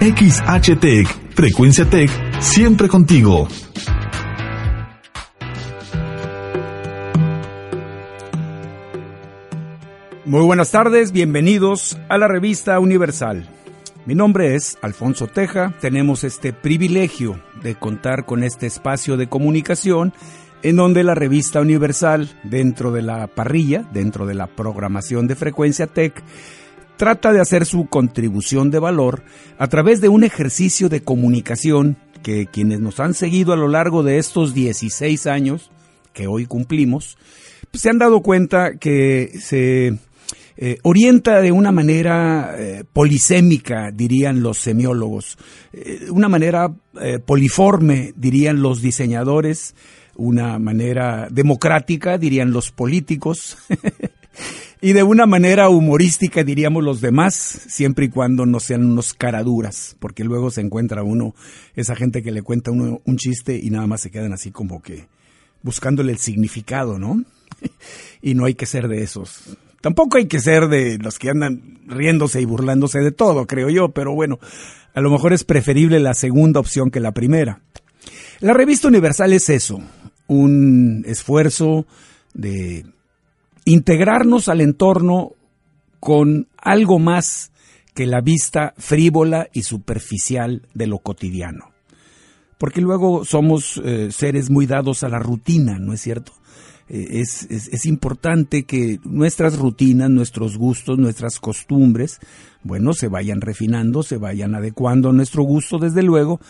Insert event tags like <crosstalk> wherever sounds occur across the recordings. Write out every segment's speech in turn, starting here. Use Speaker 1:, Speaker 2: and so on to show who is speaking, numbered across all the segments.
Speaker 1: XHTEC, Frecuencia Tech, siempre contigo.
Speaker 2: Muy buenas tardes, bienvenidos a la revista Universal. Mi nombre es Alfonso Teja, tenemos este privilegio de contar con este espacio de comunicación en donde la revista Universal, dentro de la parrilla, dentro de la programación de Frecuencia Tech, trata de hacer su contribución de valor a través de un ejercicio de comunicación que quienes nos han seguido a lo largo de estos 16 años que hoy cumplimos, pues se han dado cuenta que se eh, orienta de una manera eh, polisémica, dirían los semiólogos, eh, una manera poliforme, dirían los diseñadores, una manera democrática, dirían los políticos, <laughs> y de una manera humorística, diríamos los demás, siempre y cuando no sean unos caraduras, porque luego se encuentra uno, esa gente que le cuenta uno un chiste y nada más se quedan así como que buscándole el significado, ¿no? <laughs> y no hay que ser de esos. Tampoco hay que ser de los que andan riéndose y burlándose de todo, creo yo, pero bueno, a lo mejor es preferible la segunda opción que la primera. La revista Universal es eso, un esfuerzo de integrarnos al entorno con algo más que la vista frívola y superficial de lo cotidiano. Porque luego somos eh, seres muy dados a la rutina, ¿no es cierto? Eh, es, es, importante que nuestras rutinas, nuestros gustos, nuestras costumbres, bueno, se vayan refinando, se vayan adecuando a nuestro gusto, desde luego,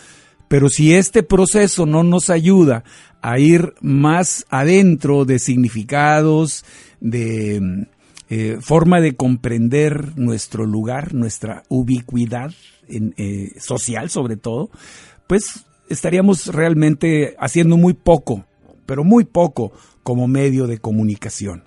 Speaker 2: pero si este proceso no nos ayuda a ir más adentro de significados, de eh, forma de comprender nuestro lugar, nuestra ubicuidad eh, social sobre todo, pues estaríamos realmente haciendo muy poco, pero muy poco como medio de comunicación.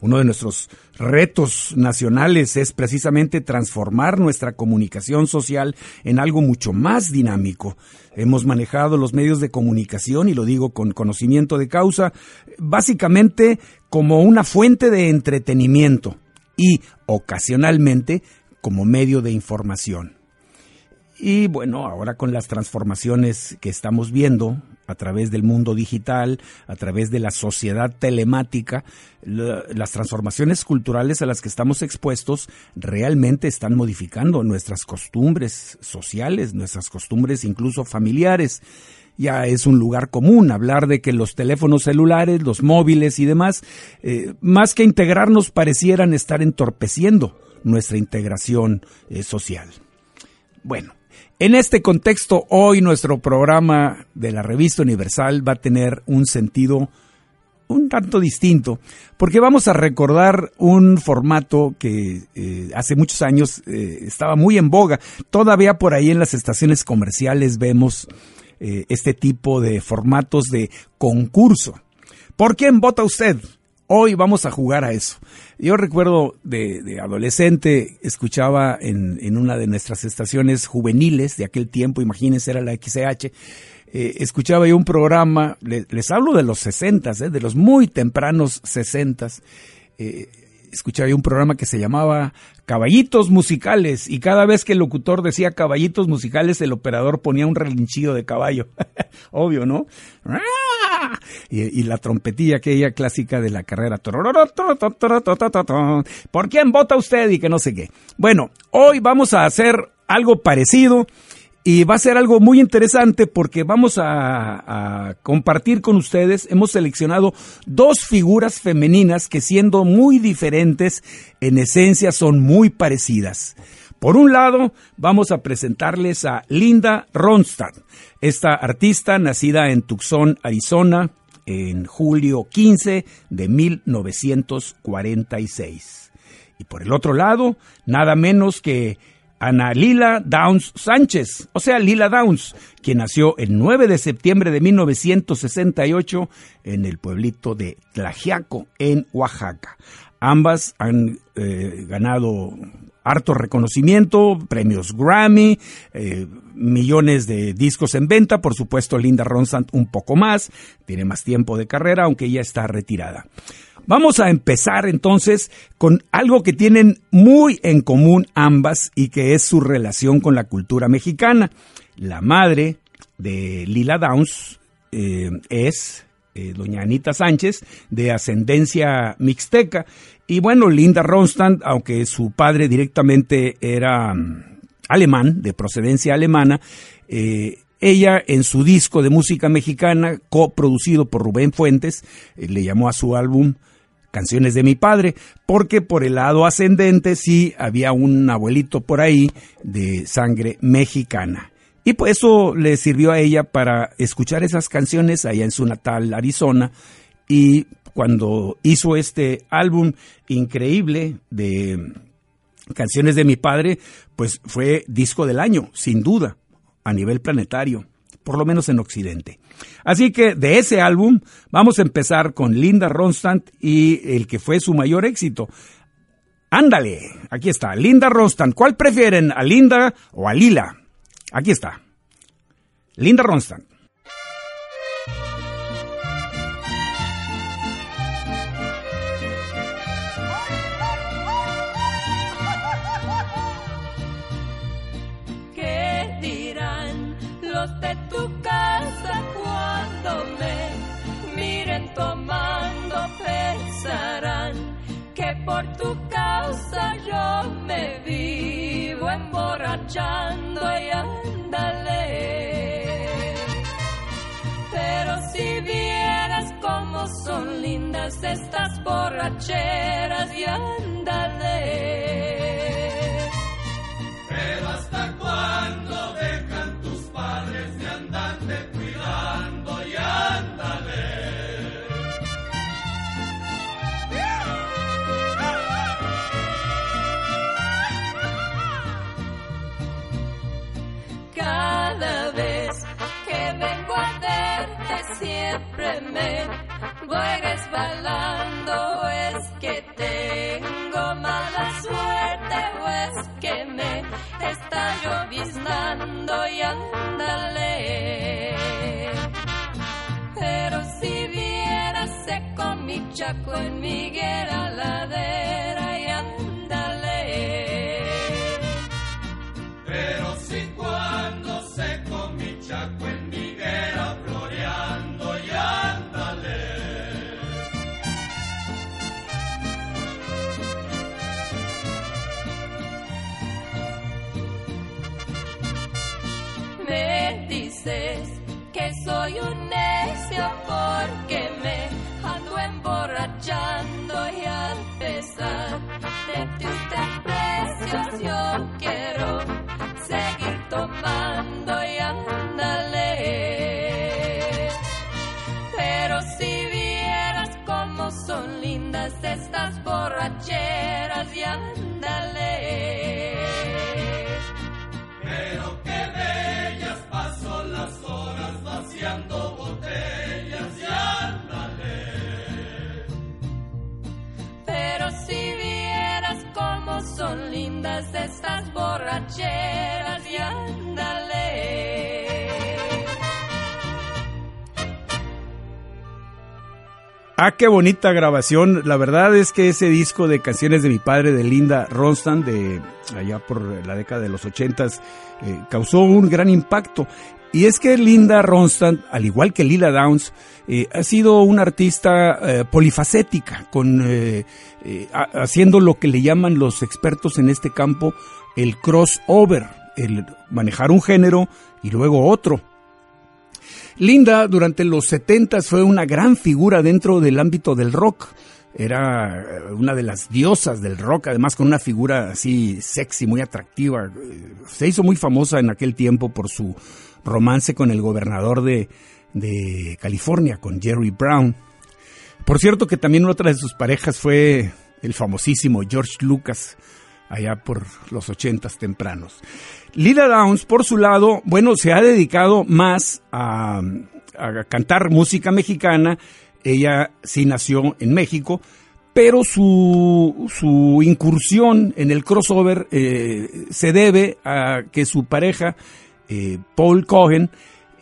Speaker 2: Uno de nuestros retos nacionales es precisamente transformar nuestra comunicación social en algo mucho más dinámico. Hemos manejado los medios de comunicación, y lo digo con conocimiento de causa, básicamente como una fuente de entretenimiento y ocasionalmente como medio de información. Y bueno, ahora con las transformaciones que estamos viendo a través del mundo digital, a través de la sociedad telemática, las transformaciones culturales a las que estamos expuestos realmente están modificando nuestras costumbres sociales, nuestras costumbres incluso familiares. Ya es un lugar común hablar de que los teléfonos celulares, los móviles y demás, eh, más que integrarnos, parecieran estar entorpeciendo nuestra integración eh, social. Bueno, en este contexto, hoy nuestro programa de la revista Universal va a tener un sentido un tanto distinto, porque vamos a recordar un formato que eh, hace muchos años eh, estaba muy en boga. Todavía por ahí en las estaciones comerciales vemos eh, este tipo de formatos de concurso. ¿Por quién vota usted? Hoy vamos a jugar a eso. Yo recuerdo de, adolescente, escuchaba en, una de nuestras estaciones juveniles de aquel tiempo, imagínense, era la XCH, eh, escuchaba yo un programa, les, hablo de los sesentas, eh, de los muy tempranos sesentas, eh, escuchaba yo un programa que se llamaba Caballitos Musicales y cada vez que el locutor decía caballitos musicales el operador ponía un relinchido de caballo. <laughs> Obvio, ¿no? Y, la trompetilla aquella clásica de la carrera. ¿Por quién vota usted? Y que no sé qué. Bueno, hoy vamos a hacer algo parecido y va a ser algo muy interesante porque vamos a, compartir con ustedes, hemos seleccionado dos figuras femeninas que siendo muy diferentes, en esencia son muy parecidas. Por un lado, vamos a presentarles a Linda Ronstadt, esta artista nacida en Tucson, Arizona, en julio 15 de 1946. Y por el otro lado, nada menos que Ana Lila Downs Sánchez, o sea, Lila Downs, quien nació el 9 de septiembre de 1968 en el pueblito de Tlajiaco, en Oaxaca. Ambas han eh, ganado harto reconocimiento, premios Grammy, eh, millones de discos en venta, por supuesto Linda Ronstadt un poco más, tiene más tiempo de carrera, aunque ya está retirada. vamos a empezar entonces con algo que tienen muy en común ambas y que es su relación con la cultura mexicana. La madre de Lila Downs eh, es eh, doña Anita Sánchez, de ascendencia mixteca. Y bueno, Linda Ronstadt, aunque su padre directamente era mm, alemán, de procedencia alemana, eh, ella en su disco de música mexicana, coproducido por Rubén Fuentes, eh, le llamó a su álbum Canciones de mi padre, porque por el lado ascendente sí había un abuelito por ahí de sangre mexicana. Y pues eso le sirvió a ella para escuchar esas canciones allá en su natal Arizona. Y cuando hizo este álbum increíble de canciones de mi padre, pues fue disco del año, sin duda, a nivel planetario, por lo menos en Occidente. Así que de ese álbum vamos a empezar con Linda Ronstadt y el que fue su mayor éxito. Ándale, aquí está, Linda Ronstadt. ¿Cuál prefieren, a Linda o a Lila? Aquí está. Linda Ronstadt.
Speaker 3: Y ándale. Pero si vieras cómo son lindas estas borracheras y ándale. Verte siempre me voy resbalando. Es que tengo mala suerte o es que me está lloviznando y ándale. Pero si vieras seco mi chaco en mi higuera ladera y lindas estas borracheras y ándale.
Speaker 2: Ah, qué bonita grabación. La verdad es que ese disco de canciones de mi padre, de Linda Ronstadt, de allá por la década de los ochentas, eh, causó un gran impacto. Y es que Linda Ronstadt, al igual que Lila Downs, eh, ha sido una artista eh, polifacética, con, eh, ha- haciendo lo que le llaman los expertos en este campo el crossover, el manejar un género y luego otro. Linda durante los 70 fue una gran figura dentro del ámbito del rock. Era una de las diosas del rock, además con una figura así sexy, muy atractiva. Se hizo muy famosa en aquel tiempo por su romance con el gobernador de, California, con Jerry Brown. Por cierto que también otra de sus parejas fue el famosísimo George Lucas, allá por los ochentas tempranos. Lila Downs, por su lado, bueno, se ha dedicado más a, a cantar música mexicana. Ella sí nació en México, pero su, su incursión en el crossover eh, se debe a que su pareja, eh, Paul Cohen,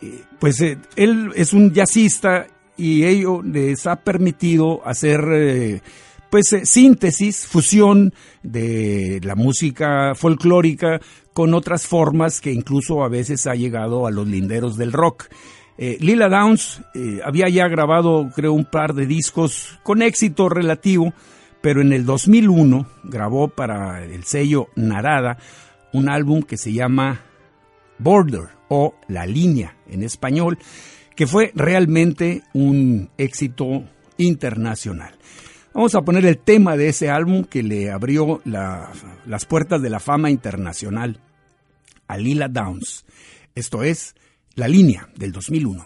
Speaker 2: eh, pues eh, él es un jazzista y ello les ha permitido hacer pues síntesis, fusión de la música folclórica con otras formas que incluso a veces ha llegado a los linderos del rock. Lila Downs había ya grabado creo un par de discos con éxito relativo, pero en el 2001 grabó para el sello Narada un álbum que se llama Border o La Línea en español, que fue realmente un éxito internacional. Vamos a poner el tema de ese álbum que le abrió las puertas de la fama internacional a Lila Downs. Esto es La Línea del 2001.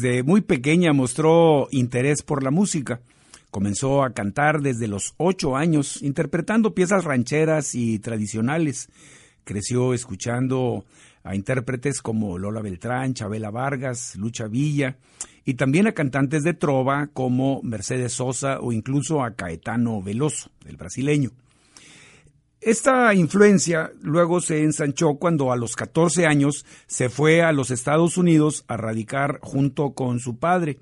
Speaker 2: Desde muy pequeña mostró interés por la música. Comenzó a cantar desde los ocho años, interpretando piezas rancheras y tradicionales. Creció escuchando a intérpretes como Lola Beltrán, Chabela Vargas, Lucha Villa y también a cantantes de trova como Mercedes Sosa o incluso a Caetano Veloso, el brasileño. Esta influencia luego se ensanchó cuando a los 14 años se fue a los Estados Unidos a radicar junto con su padre,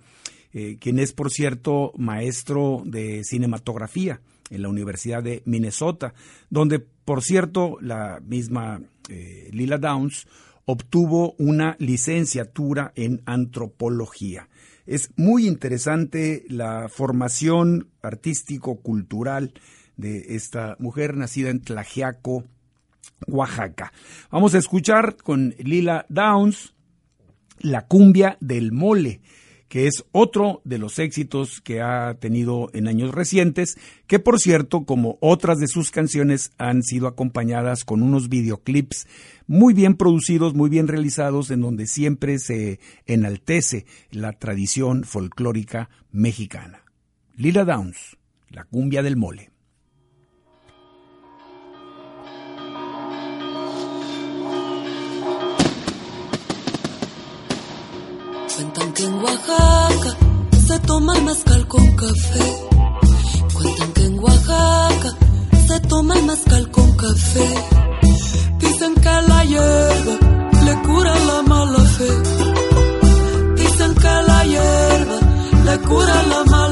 Speaker 2: eh, quien es por cierto maestro de cinematografía en la Universidad de Minnesota, donde por cierto la misma eh, Lila Downs obtuvo una licenciatura en antropología. Es muy interesante la formación artístico-cultural de esta mujer nacida en Tlajiaco, Oaxaca. Vamos a escuchar con Lila Downs la cumbia del mole que es otro de los éxitos que ha tenido en años recientes, que por cierto, como otras de sus canciones, han sido acompañadas con unos videoclips muy bien producidos, muy bien realizados, en donde siempre se enaltece la tradición folclórica mexicana. Lila Downs, la cumbia del mole.
Speaker 4: Cuentan que en Oaxaca se toma el mezcal con café. Cuentan que en Oaxaca se toma el mezcal con café. Dicen que la hierba le cura la mala fe. Dicen que la hierba le cura la mala fe.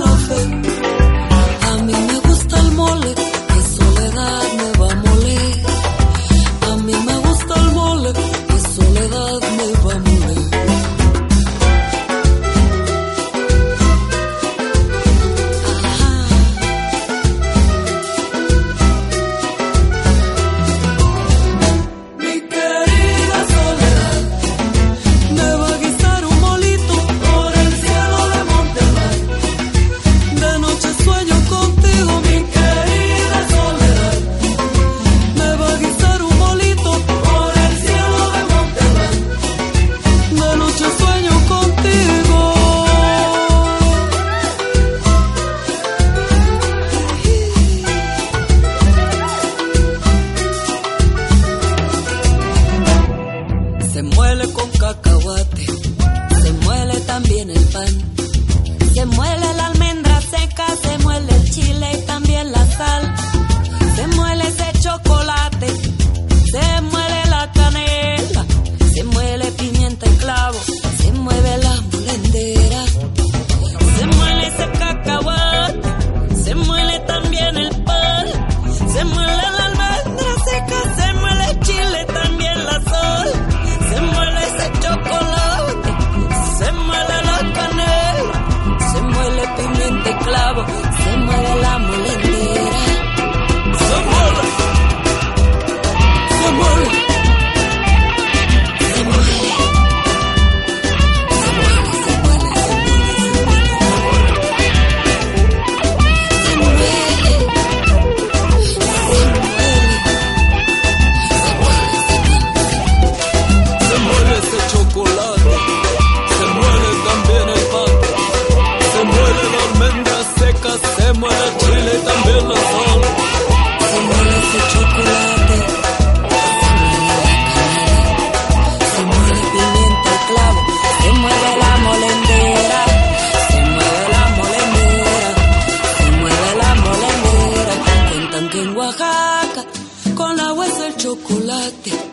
Speaker 4: Chocolate.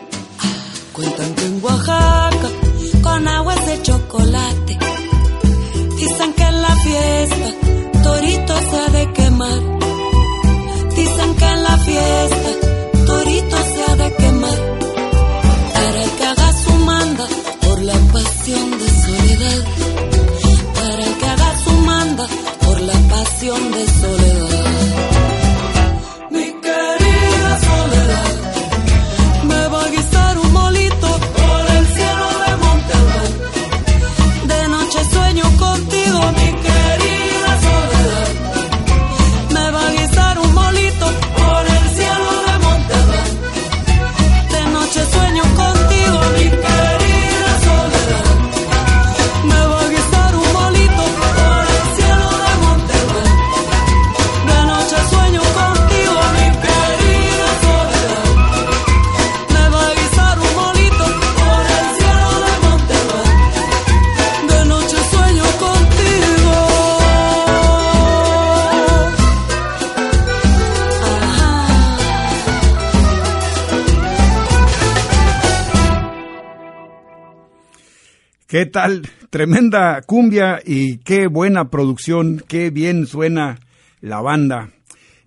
Speaker 2: Tremenda cumbia y qué buena producción, qué bien suena la banda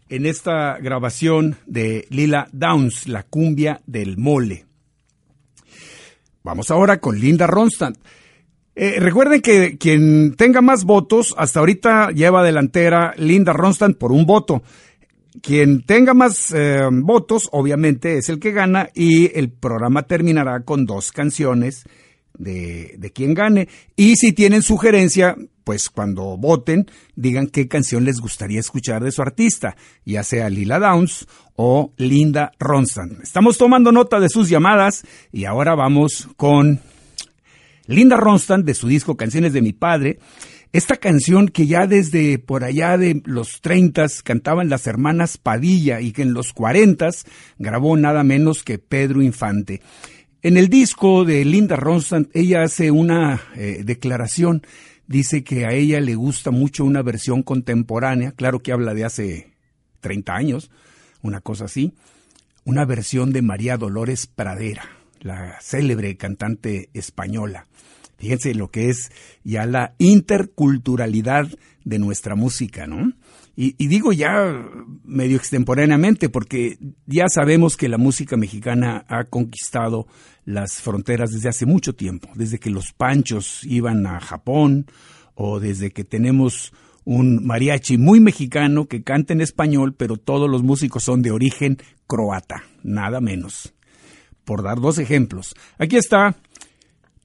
Speaker 2: en esta grabación de Lila Downs, la cumbia del mole. Vamos ahora con Linda Ronstadt. Eh, recuerden que quien tenga más votos, hasta ahorita lleva delantera Linda Ronstadt por un voto. Quien tenga más eh, votos, obviamente, es el que gana y el programa terminará con dos canciones de, de quien gane. Y si tienen sugerencia, pues cuando voten, digan qué canción les gustaría escuchar de su artista, ya sea Lila Downs o Linda Ronstadt. Estamos tomando nota de sus llamadas y ahora vamos con Linda Ronstadt de su disco Canciones de mi padre. Esta canción que ya desde por allá de los 30 cantaban las hermanas Padilla y que en los 40 grabó nada menos que Pedro Infante. En el disco de Linda Ronstadt, ella hace una eh, declaración, dice que a ella le gusta mucho una versión contemporánea, claro que habla de hace 30 años, una cosa así, una versión de María Dolores Pradera, la célebre cantante española. Fíjense lo que es ya la interculturalidad de nuestra música, ¿no? Y, digo ya medio extemporáneamente porque ya sabemos que la música mexicana ha conquistado las fronteras desde hace mucho tiempo, desde que los panchos iban a Japón o desde que tenemos un mariachi muy mexicano que canta en español, pero todos los músicos son de origen croata, nada menos. Por dar dos ejemplos. Aquí está,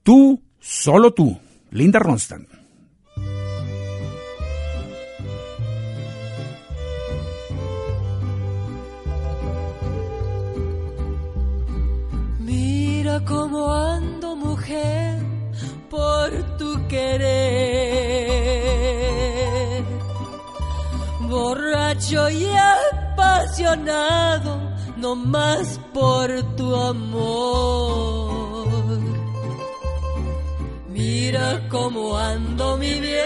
Speaker 2: tú, solo tú, Linda Ronstadt.
Speaker 3: Como ando mujer por tu querer. Borracho y apasionado, no más por tu amor. Mira cómo ando mi bien,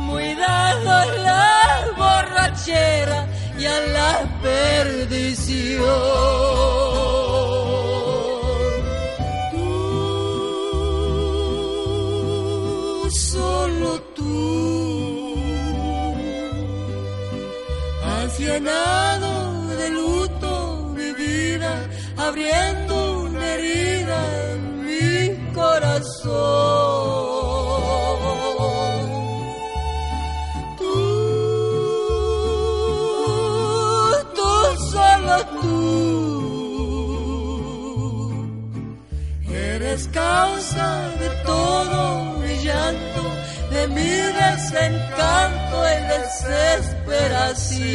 Speaker 3: muy dado la borrachera la perdición. Tú, solo tú, has llenado de luto mi vida, abriendo una herida en mi corazón. Causa de todo mi llanto, de mi desencanto y desesperación.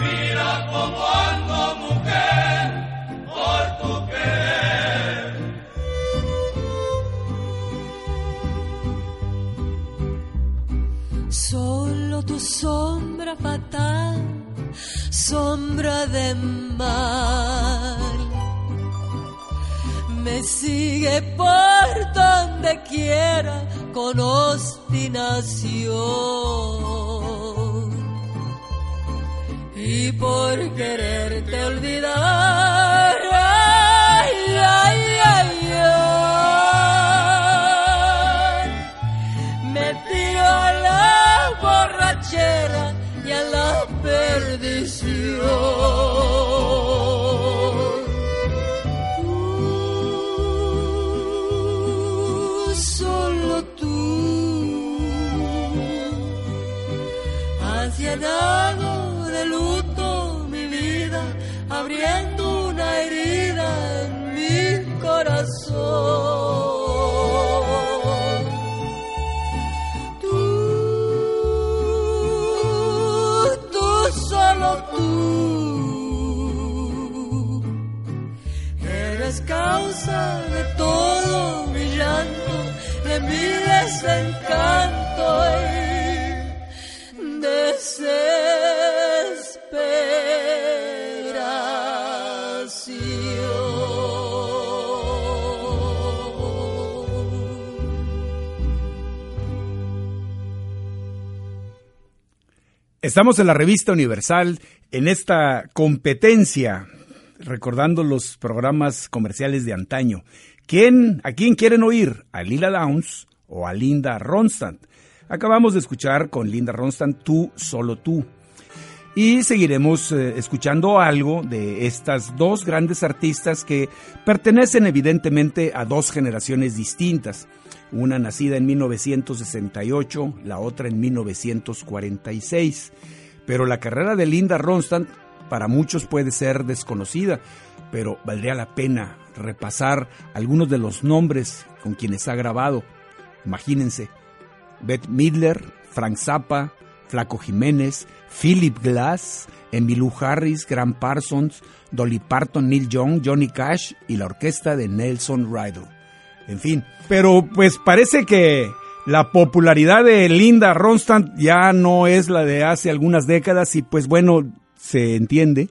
Speaker 5: Mira cómo ando mujer por tu querer.
Speaker 3: Solo tu sombra fatal sombra de mal. Me sigue por donde quiera con obstinación. Y por quererte olvidar, ay, me tiro a la borrachera
Speaker 2: Estamos en la revista Universal en esta competencia, recordando los programas comerciales de antaño. ¿Quién, ¿A quién quieren oír? ¿A Lila Downs o a Linda Ronstadt? Acabamos de escuchar con Linda Ronstadt Tú, solo tú. Y seguiremos eh, escuchando algo de estas dos grandes artistas que pertenecen evidentemente a dos generaciones distintas una nacida en 1968, la otra en 1946. Pero la carrera de Linda Ronstadt para muchos puede ser desconocida, pero valdría la pena repasar algunos de los nombres con quienes ha grabado. Imagínense, Beth Midler, Frank Zappa, Flaco Jiménez, Philip Glass, Emmylou Harris, Grant Parsons, Dolly Parton, Neil Young, Johnny Cash y la orquesta de Nelson Riddle en fin. Pero pues parece que la popularidad de Linda Ronstadt ya no es la de hace algunas décadas y pues bueno, se entiende.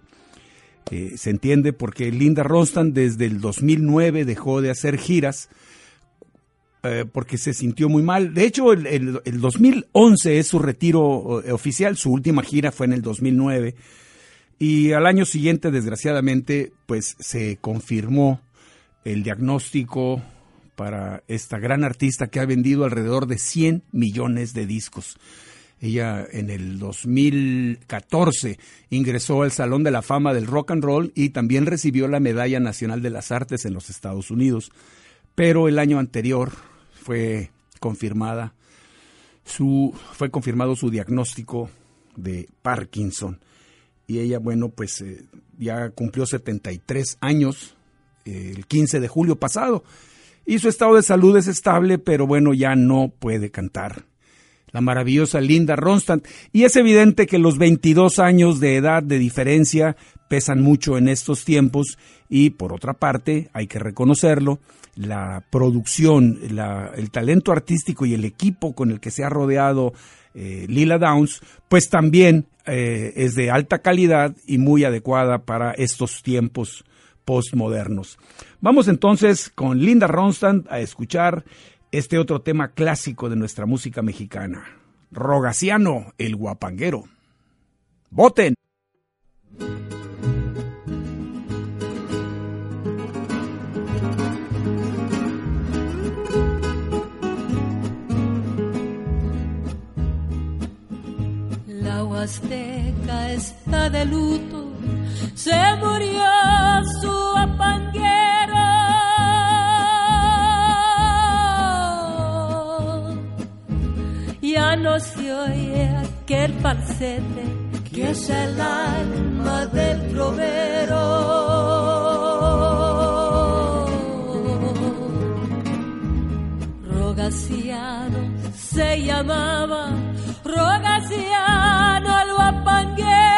Speaker 2: Eh, se entiende porque Linda Ronstadt desde el 2009 dejó de hacer giras eh, porque se sintió muy mal. De hecho, el, el, 2011 es su retiro eh, oficial, su última gira fue en el 2009 y al año siguiente, desgraciadamente, pues se confirmó el diagnóstico para esta gran artista que ha vendido alrededor de 100 millones de discos. Ella en el 2014 ingresó al Salón de la Fama del Rock and Roll y también recibió la Medalla Nacional de las Artes en los Estados Unidos. Pero el año anterior fue confirmada su fue confirmado su diagnóstico de Parkinson y ella bueno pues eh, ya cumplió 73 años eh, el 15 de julio pasado y su estado de salud es estable, pero bueno, ya no puede cantar. La maravillosa Linda Ronstadt. Y es evidente que los 22 años de edad de diferencia pesan mucho en estos tiempos y por otra parte, hay que reconocerlo, la producción, el talento artístico y el equipo con el que se ha rodeado eh, Lila Downs, pues también eh, es de alta calidad y muy adecuada para estos tiempos postmodernos. Vamos entonces con Linda Ronstadt a escuchar este otro tema clásico de nuestra música mexicana. Rogaciano, el guapanguero. ¡Voten!
Speaker 3: La Huasteca está de luto que es el alma del trovero. Rogaciano se llamaba, Rogaciano el guapanguero.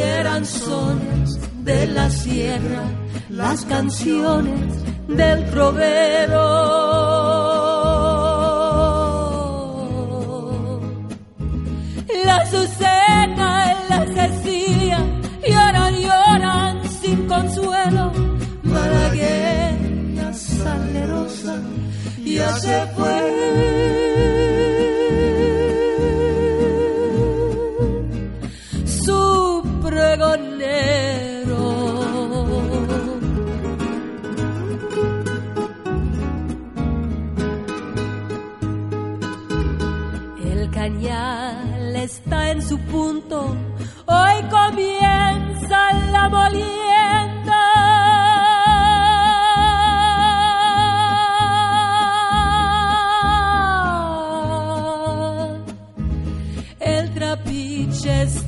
Speaker 3: eran sones de la sierra, las canciones del trovero.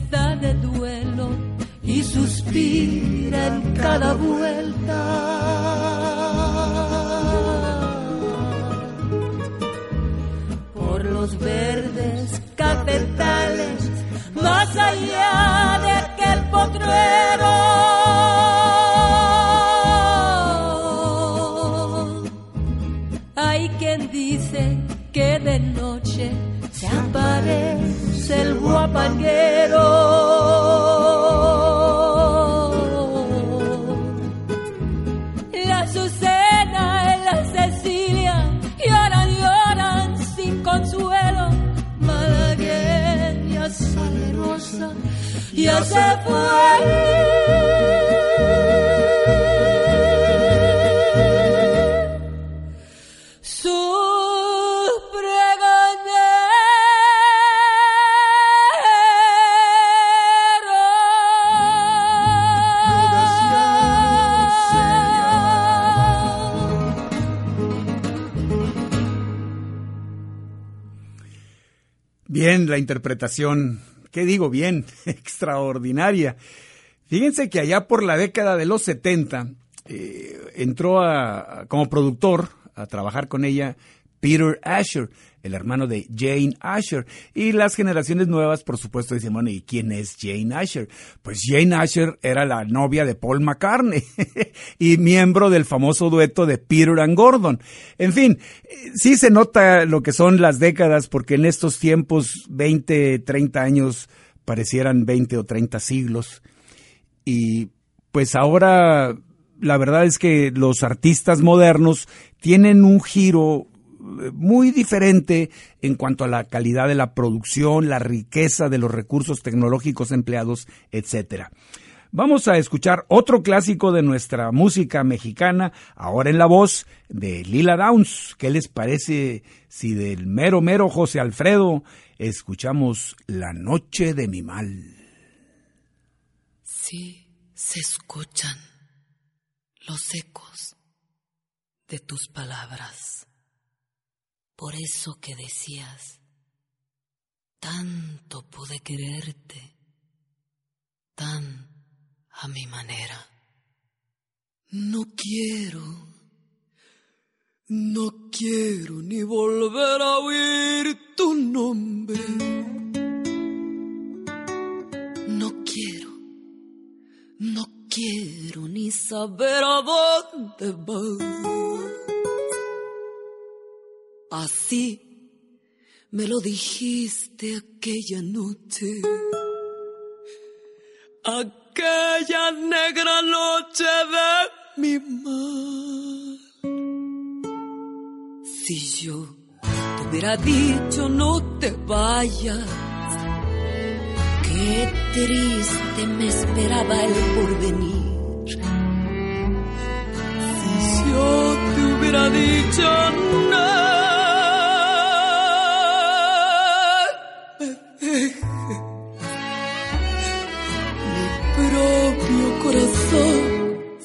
Speaker 3: Está de duelo y suspira en cada vuelta. Por los verdes más allá de aquel potrero. Hay quien dice que de noche se aparece el guapanguero. La
Speaker 2: interpretación, ¿qué digo? Bien, <laughs> extraordinaria. Fíjense que allá por la década de los 70 eh, entró a- a- como productor a trabajar con ella Peter Asher, el hermano de Jane Asher. Y las generaciones nuevas, por supuesto, dicen, bueno, ¿y quién es Jane Asher? Pues Jane Asher era la novia de Paul McCartney <laughs> y miembro del famoso dueto de Peter and Gordon. En fin, sí se nota lo que son las décadas, porque en estos tiempos, 20, 30 años, parecieran 20 o 30 siglos. Y pues ahora la verdad es que los artistas modernos tienen un giro muy diferente en cuanto a la calidad de la producción, la riqueza de los recursos tecnológicos empleados, etcétera. Vamos a escuchar otro clásico de nuestra música mexicana, ahora en la voz de Lila Downs. ¿Qué les parece si del mero mero José Alfredo escuchamos La noche de mi mal?
Speaker 5: Sí, se escuchan los ecos de tus palabras. Por eso que decías, tanto pude quererte, tan a mi manera. No quiero, no quiero ni volver a oír tu nombre. No quiero. No quiero ni saber a dónde vas. Así me lo dijiste aquella noche. Aquella negra noche de mi mal. Si yo te hubiera dicho no te vayas. Qué triste me esperaba el porvenir. Si yo te hubiera dicho no,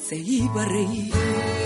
Speaker 5: se iba a reír.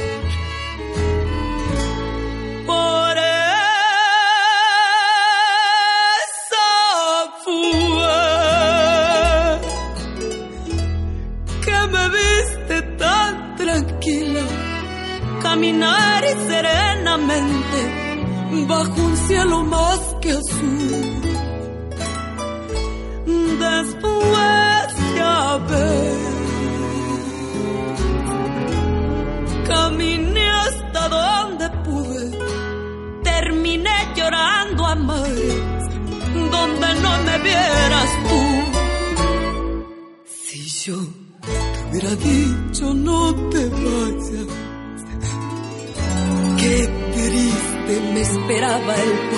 Speaker 5: Esperaba el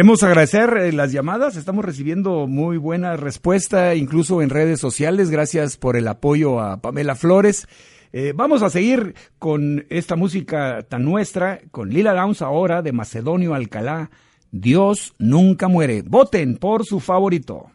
Speaker 2: Queremos agradecer eh, las llamadas, estamos recibiendo muy buena respuesta, incluso en redes sociales. Gracias por el apoyo a Pamela Flores. Eh, vamos a seguir con esta música tan nuestra, con Lila Downs ahora de Macedonio Alcalá. Dios nunca muere. Voten por su favorito.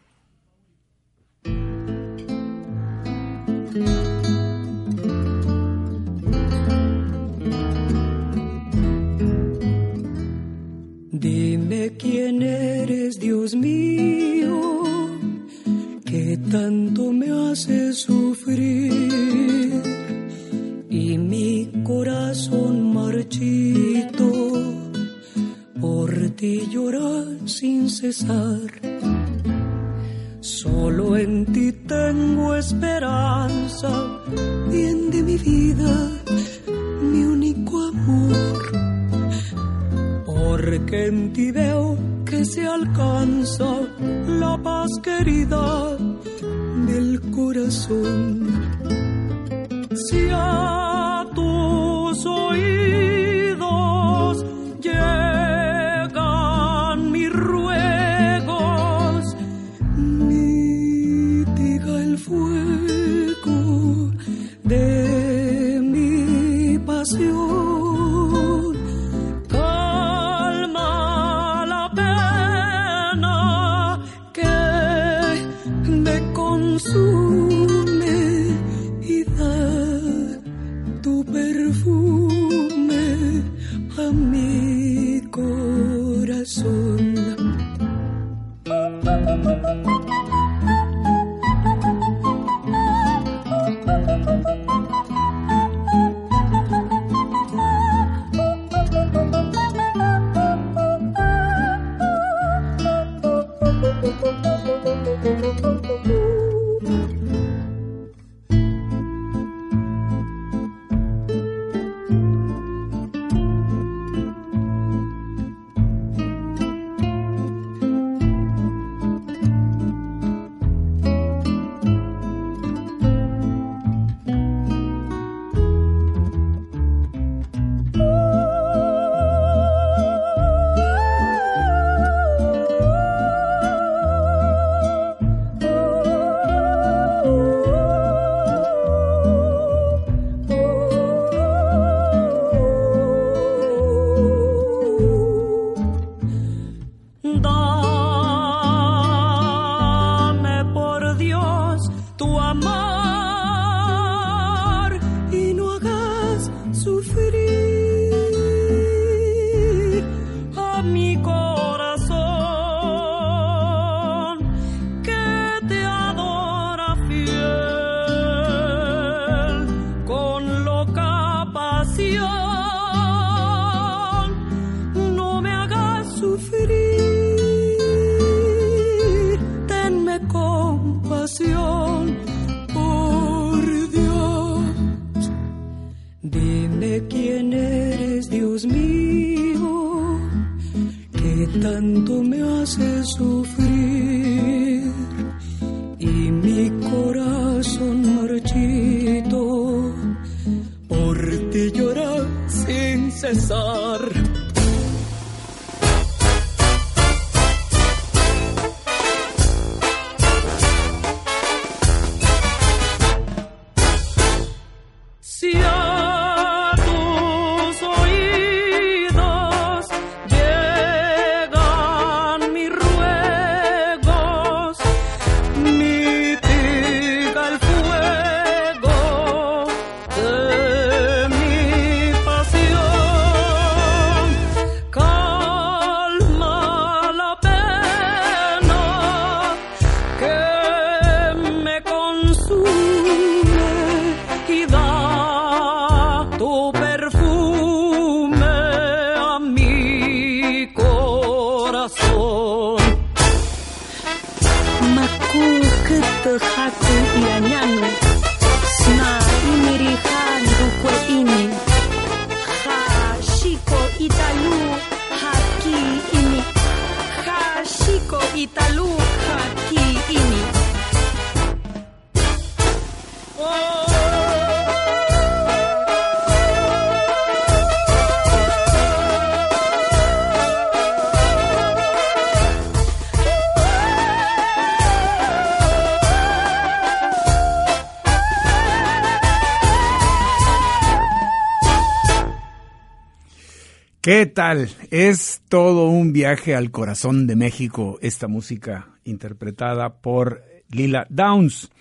Speaker 2: ¿Qué tal? Es todo un viaje al corazón de México esta música interpretada por Lila Downs,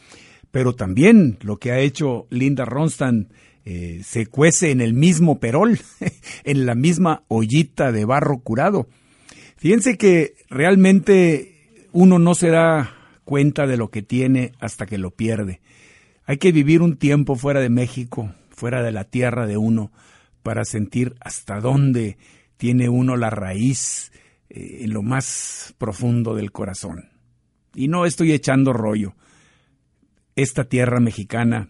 Speaker 2: pero también lo que ha hecho Linda Ronstadt eh, se cuece en el mismo perol, <laughs> en la misma ollita de barro curado. Fíjense que realmente uno no se da cuenta de lo que tiene hasta que lo pierde. Hay que vivir un tiempo fuera de México, fuera de la tierra de uno, para sentir hasta dónde tiene uno la raíz eh, en lo más profundo del corazón. Y no estoy echando rollo. Esta tierra mexicana,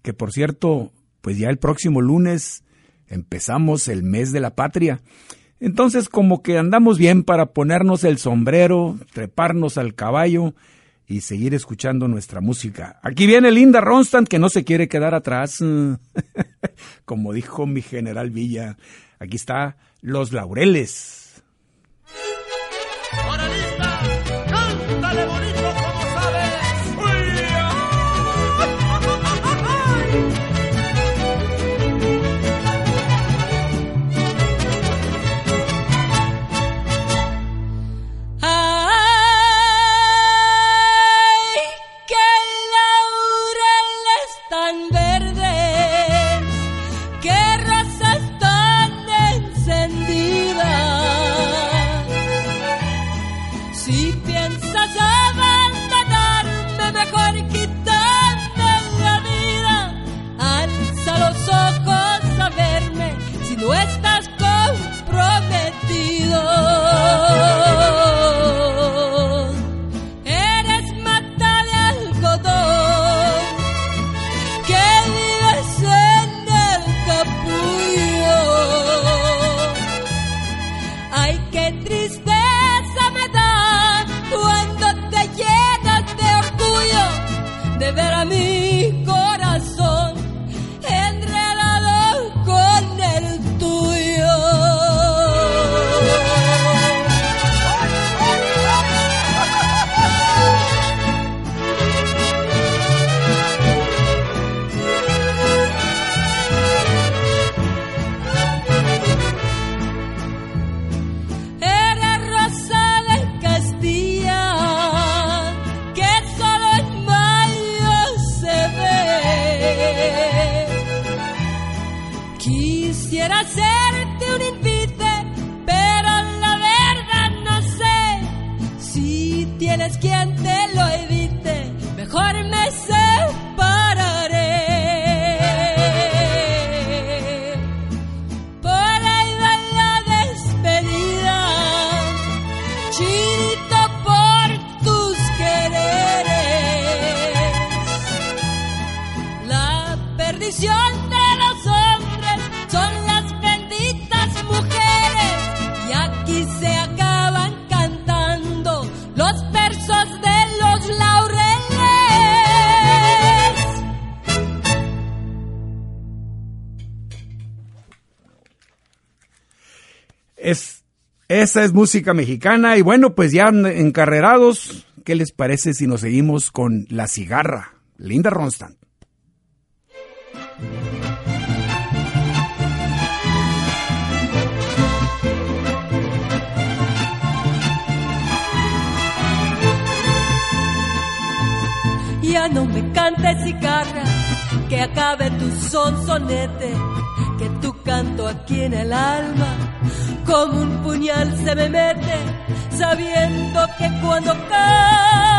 Speaker 2: que por cierto, pues ya el próximo lunes empezamos el mes de la patria. Entonces como que andamos bien para ponernos el sombrero, treparnos al caballo y seguir escuchando nuestra música. Aquí viene Linda Ronstadt que no se quiere quedar atrás. <laughs> como dijo mi general Villa, aquí está Los Laureles. Es música mexicana y bueno, pues ya encarrerados, ¿qué les parece si nos seguimos con La Cigarra? Linda Ronstadt.
Speaker 3: Ya no me cantes cigarra, que acabe tu sonsonete, que tu canto aquí en el alma, como un puñal se me mete, sabiendo que cuando cantas,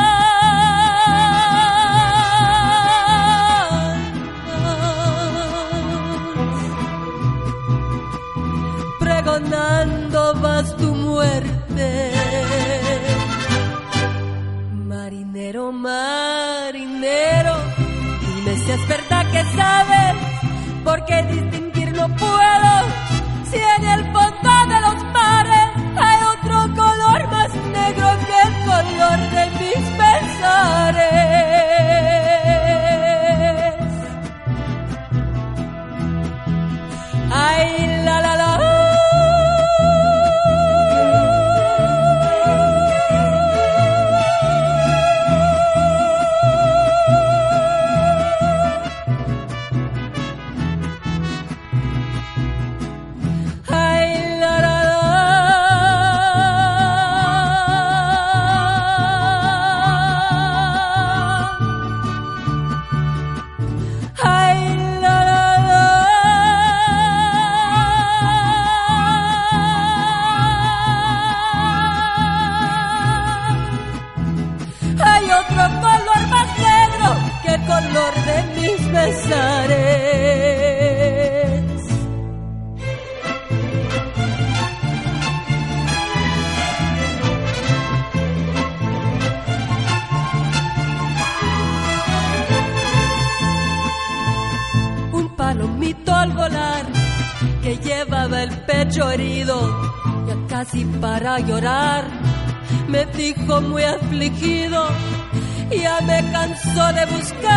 Speaker 3: de buscar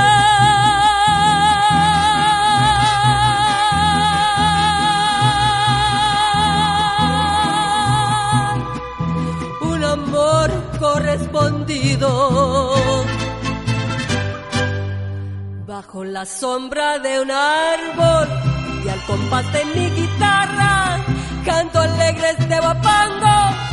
Speaker 3: un amor correspondido. Bajo la sombra de un árbol y al compás de mi guitarra canto alegre este guapango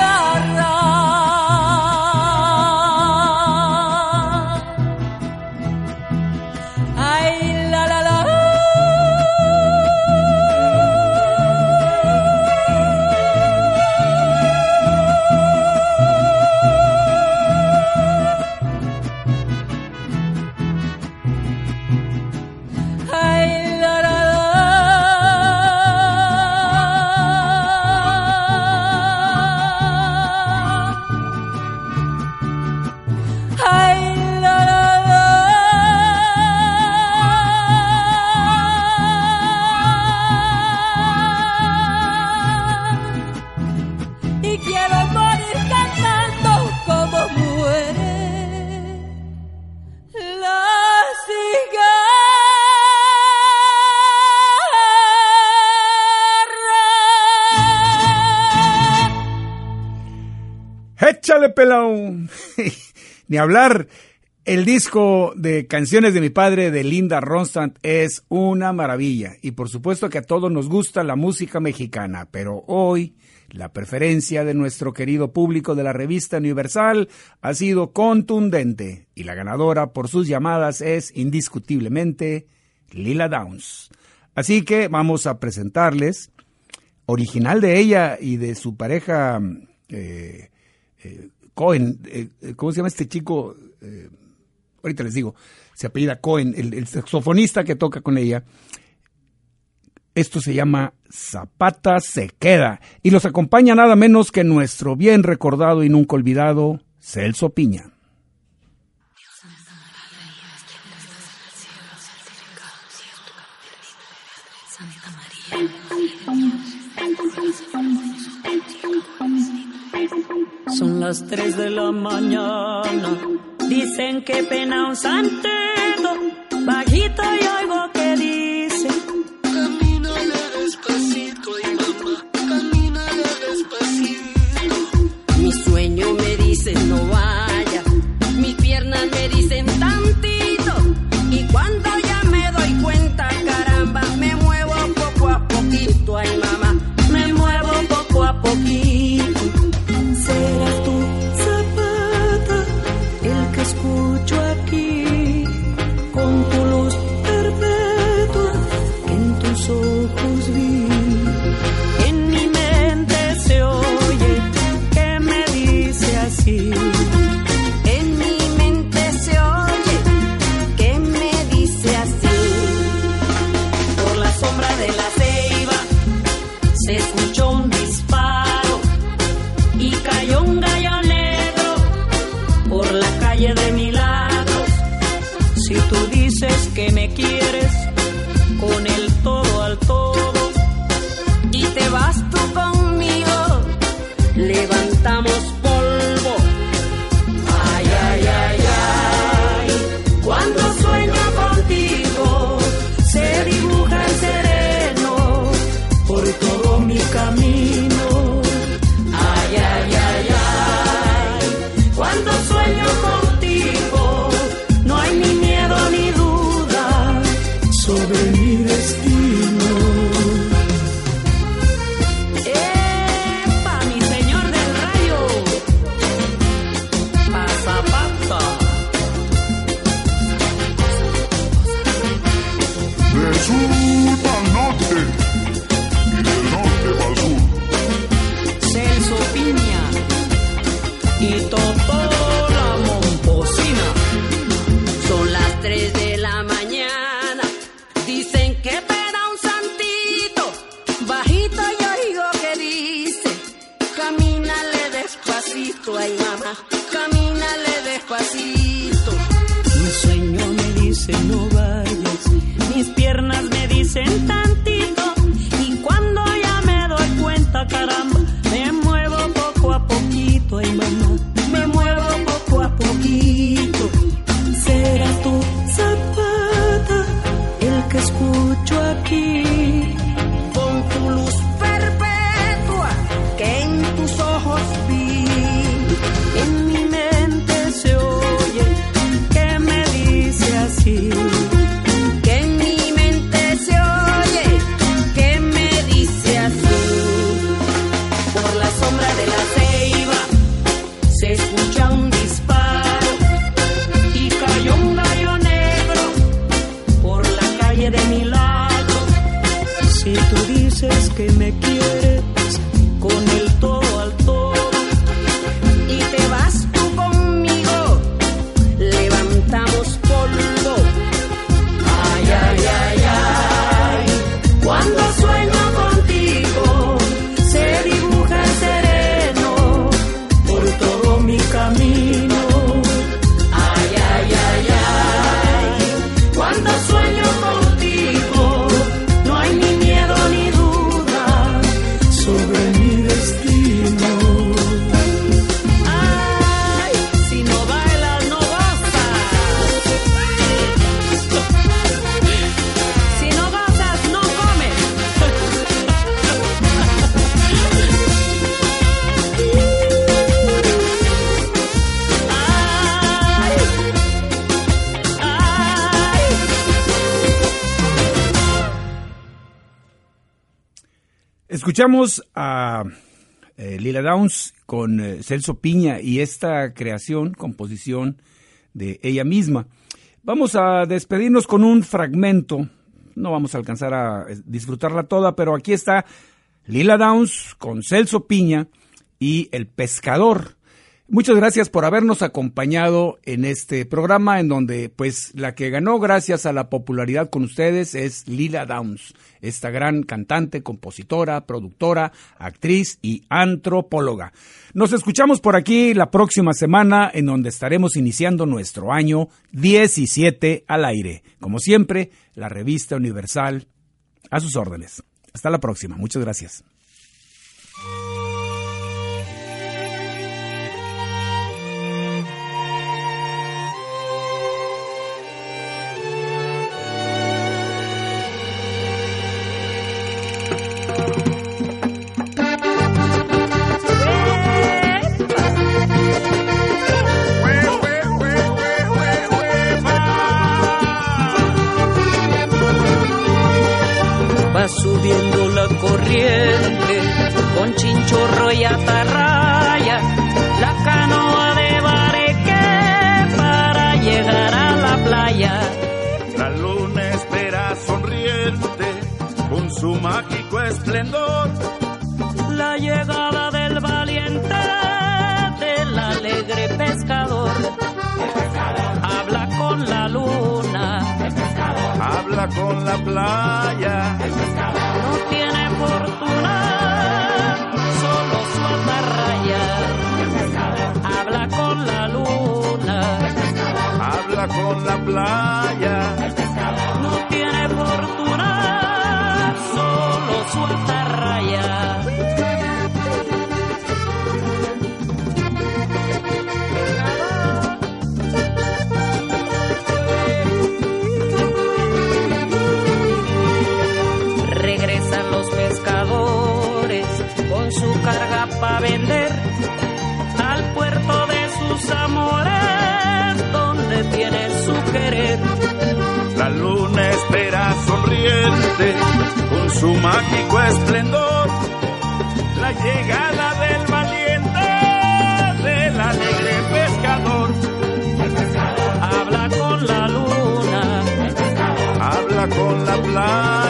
Speaker 3: cigarra. <laughs>
Speaker 2: Ni hablar. El disco de Canciones de mi padre de Linda Ronstadt es una maravilla. Y por supuesto que a todos nos gusta la música mexicana, pero hoy la preferencia de nuestro querido público de la revista Universal ha sido contundente y la ganadora por sus llamadas es indiscutiblemente Lila Downs. Así que vamos a presentarles, original de ella y de su pareja eh, eh, Cohen, eh, eh, ¿cómo se llama este chico? Eh, ahorita les digo, se apellida Cohen, el, el saxofonista que toca con ella. Esto se llama Zapata se queda y los acompaña nada menos que nuestro bien recordado y nunca olvidado Celso Piña.
Speaker 3: Son las 3 de la mañana. Dicen que pena un santero. Bajito y oigo que dice.
Speaker 6: Camínale despacito y mamá, camínale despacito.
Speaker 3: Mi sueño me dice no vaya. Mis piernas me dicen tantito. Y cuando ya me doy cuenta, caramba, me muevo poco a poquito. Ay, mamá, de Milagros. Si tú dices que me quieres
Speaker 2: Escuchamos a eh, Lila Downs con eh, Celso Piña y esta creación, composición de ella misma. Vamos a despedirnos con un fragmento. No vamos a alcanzar a eh, disfrutarla toda, pero aquí está Lila Downs con Celso Piña y El Pescador. Muchas gracias por habernos acompañado en este programa en donde pues la que ganó gracias a la popularidad con ustedes es Lila Downs, esta gran cantante, compositora, productora, actriz y antropóloga. Nos escuchamos por aquí la próxima semana en donde estaremos iniciando nuestro año 17 al aire. Como siempre, la revista Universal a sus órdenes. Hasta la próxima. Muchas gracias.
Speaker 3: con
Speaker 5: su mágico esplendor,
Speaker 3: la llegada del valiente, del alegre pescador. Habla con la luna,
Speaker 5: habla con la playa.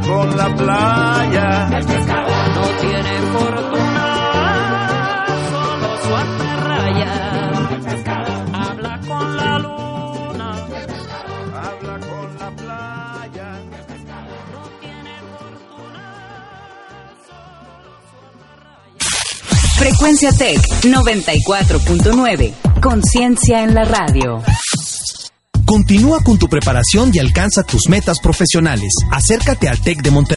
Speaker 7: Con la playa.
Speaker 5: No tiene fortuna, solo su atarraya. Habla con la luna,
Speaker 7: Habla con la playa.
Speaker 5: no tiene fortuna, solo su atarraya.
Speaker 8: Frecuencia Tech 94.9. Conciencia en la radio.
Speaker 9: Continúa con tu preparación y alcanza tus metas profesionales. Acércate al TEC de Monterrey.